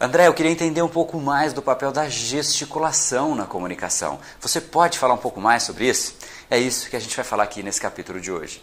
André, eu queria entender um pouco mais do papel da gesticulação na comunicação. Você pode falar um pouco mais sobre isso? É isso que a gente vai falar aqui nesse capítulo de hoje.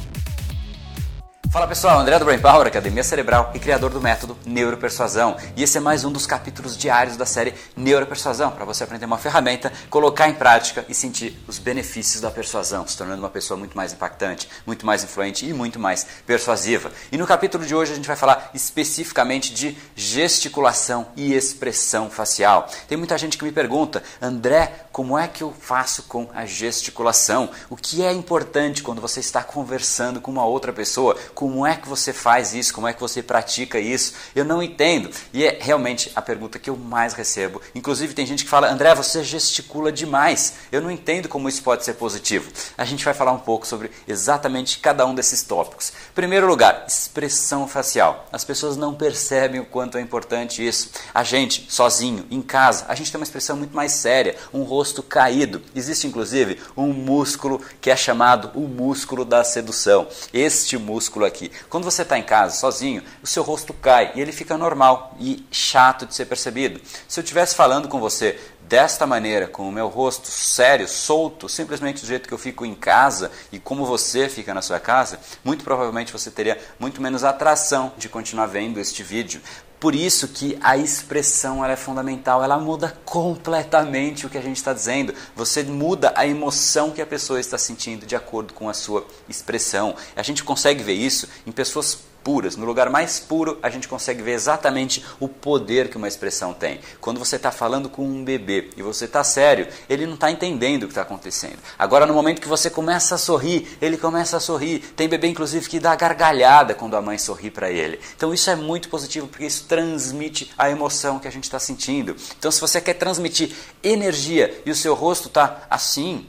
Fala pessoal, André do Brain Power, Academia Cerebral e criador do método Neuropersuasão. E esse é mais um dos capítulos diários da série Neuropersuasão, para você aprender uma ferramenta, colocar em prática e sentir os benefícios da persuasão, se tornando uma pessoa muito mais impactante, muito mais influente e muito mais persuasiva. E no capítulo de hoje a gente vai falar especificamente de gesticulação e expressão facial. Tem muita gente que me pergunta, André, como é que eu faço com a gesticulação? O que é importante quando você está conversando com uma outra pessoa? Como é que você faz isso? Como é que você pratica isso? Eu não entendo. E é realmente a pergunta que eu mais recebo. Inclusive, tem gente que fala: André, você gesticula demais. Eu não entendo como isso pode ser positivo. A gente vai falar um pouco sobre exatamente cada um desses tópicos. Primeiro lugar, expressão facial. As pessoas não percebem o quanto é importante isso. A gente, sozinho, em casa, a gente tem uma expressão muito mais séria, um rosto caído. Existe inclusive um músculo que é chamado o músculo da sedução. Este músculo aqui. Quando você está em casa sozinho, o seu rosto cai e ele fica normal e chato de ser percebido. Se eu estivesse falando com você desta maneira, com o meu rosto sério, solto, simplesmente do jeito que eu fico em casa e como você fica na sua casa, muito provavelmente você teria muito menos atração de continuar vendo este vídeo. Por isso que a expressão é fundamental, ela muda completamente o que a gente está dizendo. Você muda a emoção que a pessoa está sentindo de acordo com a sua expressão. A gente consegue ver isso em pessoas puras, no lugar mais puro, a gente consegue ver exatamente o poder que uma expressão tem. Quando você está falando com um bebê e você está sério, ele não está entendendo o que está acontecendo. Agora, no momento que você começa a sorrir, ele começa a sorrir. Tem bebê, inclusive, que dá gargalhada quando a mãe sorri para ele. Então, isso é muito positivo porque isso transmite a emoção que a gente está sentindo. Então, se você quer transmitir energia e o seu rosto está assim,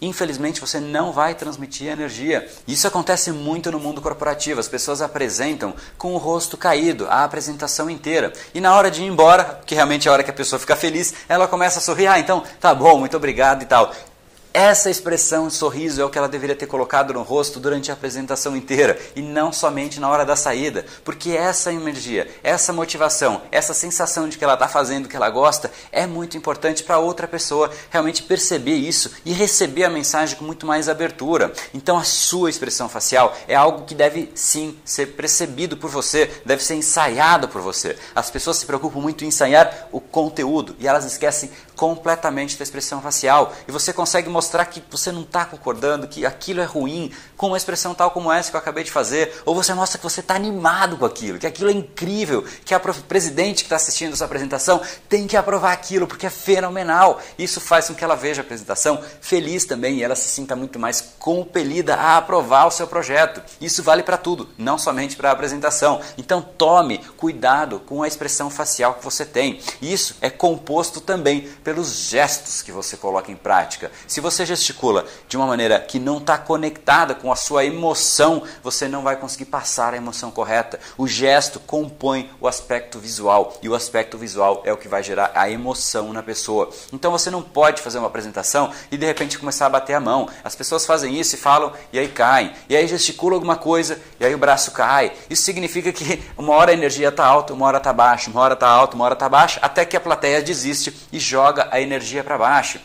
Infelizmente você não vai transmitir energia. Isso acontece muito no mundo corporativo. As pessoas apresentam com o rosto caído a apresentação inteira. E na hora de ir embora, que realmente é a hora que a pessoa fica feliz, ela começa a sorrir. Ah, então tá bom, muito obrigado e tal. Essa expressão sorriso é o que ela deveria ter colocado no rosto durante a apresentação inteira e não somente na hora da saída, porque essa energia, essa motivação, essa sensação de que ela está fazendo o que ela gosta é muito importante para outra pessoa realmente perceber isso e receber a mensagem com muito mais abertura. Então a sua expressão facial é algo que deve sim ser percebido por você, deve ser ensaiado por você. As pessoas se preocupam muito em ensaiar o conteúdo e elas esquecem completamente da expressão facial e você consegue mostrar que você não está concordando, que aquilo é ruim, com uma expressão tal como essa que eu acabei de fazer, ou você mostra que você está animado com aquilo, que aquilo é incrível, que a presidente que está assistindo essa apresentação tem que aprovar aquilo, porque é fenomenal. Isso faz com que ela veja a apresentação feliz também e ela se sinta muito mais compelida a aprovar o seu projeto. Isso vale para tudo, não somente para a apresentação. Então tome cuidado com a expressão facial que você tem. Isso é composto também pelos gestos que você coloca em prática. Se você gesticula de uma maneira que não está conectada com a sua emoção, você não vai conseguir passar a emoção correta. O gesto compõe o aspecto visual e o aspecto visual é o que vai gerar a emoção na pessoa. Então você não pode fazer uma apresentação e de repente começar a bater a mão. As pessoas fazem isso e falam e aí caem. E aí gesticula alguma coisa e aí o braço cai. Isso significa que uma hora a energia está alta, uma hora está baixa, uma hora está alta, uma hora está baixa, até que a plateia desiste e joga a energia para baixo.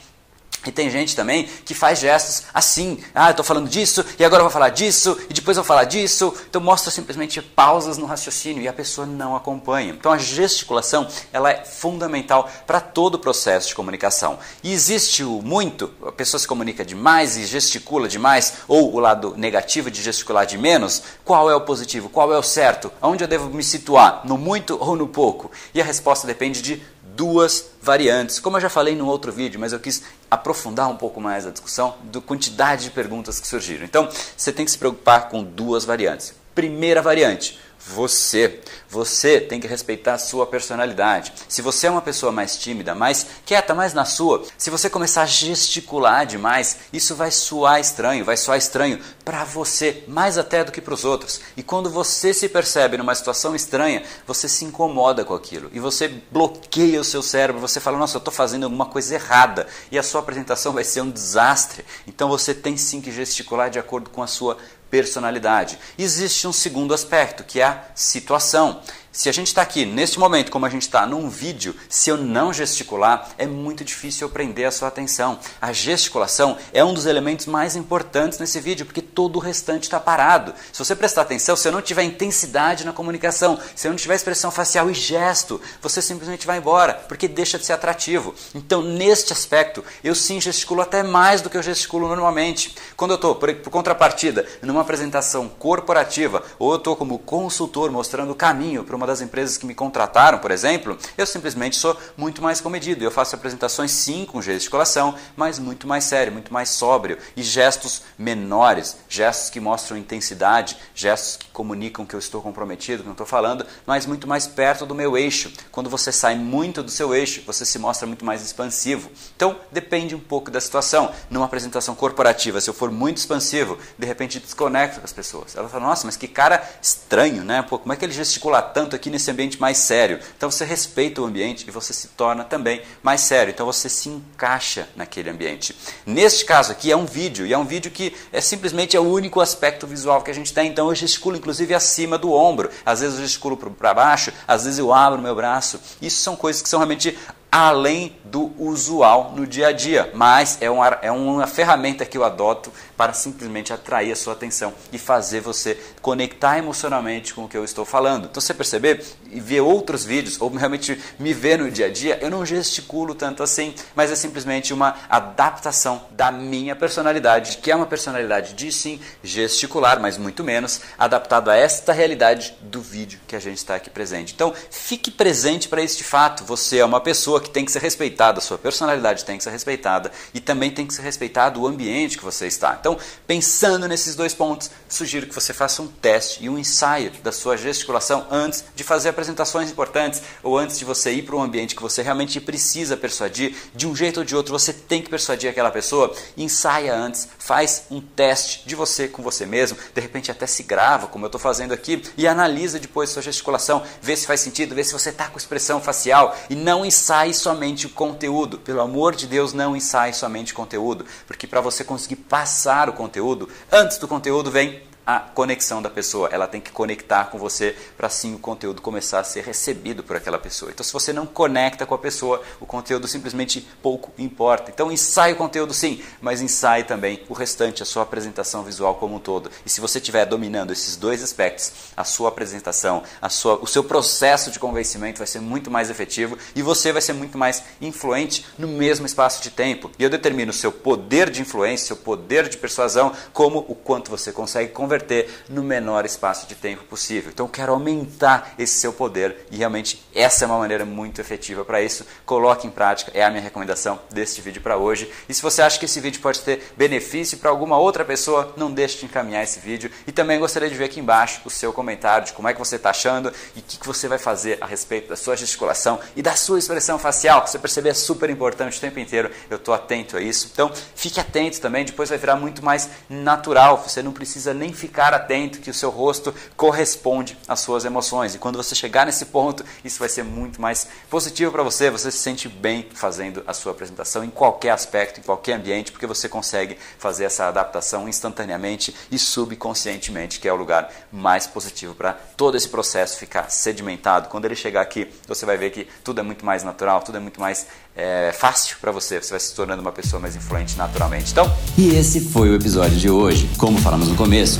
E tem gente também que faz gestos assim. Ah, eu estou falando disso, e agora eu vou falar disso, e depois eu vou falar disso. Então mostra simplesmente pausas no raciocínio e a pessoa não acompanha. Então a gesticulação ela é fundamental para todo o processo de comunicação. E existe o muito, a pessoa se comunica demais e gesticula demais, ou o lado negativo de gesticular de menos. Qual é o positivo? Qual é o certo? Onde eu devo me situar? No muito ou no pouco? E a resposta depende de duas variantes. Como eu já falei no outro vídeo, mas eu quis aprofundar um pouco mais a discussão da quantidade de perguntas que surgiram. Então, você tem que se preocupar com duas variantes. Primeira variante, você. Você tem que respeitar a sua personalidade. Se você é uma pessoa mais tímida, mais quieta, mais na sua, se você começar a gesticular demais, isso vai soar estranho, vai soar estranho para você, mais até do que para os outros. E quando você se percebe numa situação estranha, você se incomoda com aquilo e você bloqueia o seu cérebro, você fala: "Nossa, eu estou fazendo alguma coisa errada" e a sua apresentação vai ser um desastre. Então você tem sim que gesticular de acordo com a sua personalidade. Existe um segundo aspecto, que é a situação. Se a gente está aqui neste momento, como a gente está num vídeo, se eu não gesticular, é muito difícil eu prender a sua atenção. A gesticulação é um dos elementos mais importantes nesse vídeo, porque todo o restante está parado. Se você prestar atenção, se eu não tiver intensidade na comunicação, se eu não tiver expressão facial e gesto, você simplesmente vai embora, porque deixa de ser atrativo. Então, neste aspecto, eu sim gesticulo até mais do que eu gesticulo normalmente. Quando eu estou, por, por contrapartida, numa apresentação corporativa, ou eu estou como consultor mostrando o caminho para uma uma das empresas que me contrataram, por exemplo, eu simplesmente sou muito mais comedido. Eu faço apresentações sim com gesticulação, mas muito mais sério, muito mais sóbrio e gestos menores, gestos que mostram intensidade, gestos que comunicam que eu estou comprometido, que não estou falando, mas muito mais perto do meu eixo. Quando você sai muito do seu eixo, você se mostra muito mais expansivo. Então, depende um pouco da situação. Numa apresentação corporativa, se eu for muito expansivo, de repente desconecto com as pessoas. Elas falam, nossa, mas que cara estranho, né? Pô, como é que ele gesticula tanto? Aqui nesse ambiente mais sério. Então você respeita o ambiente e você se torna também mais sério. Então você se encaixa naquele ambiente. Neste caso aqui é um vídeo, e é um vídeo que é simplesmente é o único aspecto visual que a gente tem. Então eu gesticulo inclusive acima do ombro. Às vezes eu gesticulo para baixo, às vezes eu abro meu braço. Isso são coisas que são realmente além do usual no dia a dia, mas é uma, é uma ferramenta que eu adoto para simplesmente atrair a sua atenção e fazer você conectar emocionalmente com o que eu estou falando. Então, você perceber e ver outros vídeos, ou realmente me ver no dia a dia, eu não gesticulo tanto assim, mas é simplesmente uma adaptação da minha personalidade, que é uma personalidade de sim gesticular, mas muito menos adaptado a esta realidade do vídeo que a gente está aqui presente. Então, fique presente para este fato. Você é uma pessoa que tem que ser respeitada, a sua personalidade tem que ser respeitada e também tem que ser respeitado o ambiente que você está. Então, pensando nesses dois pontos, sugiro que você faça um teste e um ensaio da sua gesticulação antes de fazer apresentações importantes ou antes de você ir para um ambiente que você realmente precisa persuadir, de um jeito ou de outro você tem que persuadir aquela pessoa, ensaia antes, faz um teste de você com você mesmo, de repente até se grava, como eu estou fazendo aqui, e analisa depois sua gesticulação, vê se faz sentido, vê se você está com expressão facial. E não ensaie somente o conteúdo. Pelo amor de Deus, não ensaie somente o conteúdo, porque para você conseguir passar o conteúdo, antes do conteúdo vem a conexão da pessoa. Ela tem que conectar com você para assim o conteúdo começar a ser recebido por aquela pessoa. Então, se você não conecta com a pessoa, o conteúdo simplesmente pouco importa. Então, ensaie o conteúdo sim, mas ensaie também o restante, a sua apresentação visual como um todo. E se você estiver dominando esses dois aspectos, a sua apresentação, a sua, o seu processo de convencimento vai ser muito mais efetivo e você vai ser muito mais influente no mesmo espaço de tempo. E eu determino o seu poder de influência, seu poder de persuasão, como o quanto você consegue convencer converter no menor espaço de tempo possível. Então, quero aumentar esse seu poder e realmente essa é uma maneira muito efetiva para isso. Coloque em prática, é a minha recomendação deste vídeo para hoje. E se você acha que esse vídeo pode ter benefício para alguma outra pessoa, não deixe de encaminhar esse vídeo. E também gostaria de ver aqui embaixo o seu comentário de como é que você está achando e o que, que você vai fazer a respeito da sua gesticulação e da sua expressão facial. Você perceber é super importante o tempo inteiro. Eu estou atento a isso. Então, fique atento também. Depois vai virar muito mais natural. Você não precisa nem ficar atento que o seu rosto corresponde às suas emoções. E quando você chegar nesse ponto, isso vai ser muito mais positivo para você. Você se sente bem fazendo a sua apresentação em qualquer aspecto, em qualquer ambiente, porque você consegue fazer essa adaptação instantaneamente e subconscientemente, que é o lugar mais positivo para todo esse processo ficar sedimentado. Quando ele chegar aqui, você vai ver que tudo é muito mais natural, tudo é muito mais é, fácil para você. Você vai se tornando uma pessoa mais influente naturalmente. Então, e esse foi o episódio de hoje. Como falamos no começo,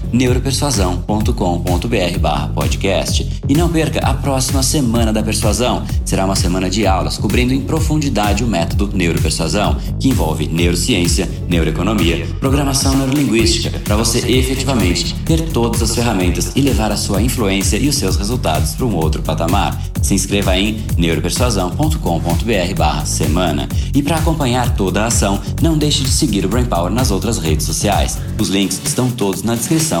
neuropersuasão.com.br/podcast. E não perca a próxima semana da persuasão. Será uma semana de aulas cobrindo em profundidade o método neuropersuasão, que envolve neurociência, neuroeconomia, programação neurolinguística, para você efetivamente ter todas as ferramentas e levar a sua influência e os seus resultados para um outro patamar. Se inscreva em neuropersuasão.com.br/semana. E para acompanhar toda a ação, não deixe de seguir o Brain Power nas outras redes sociais. Os links estão todos na descrição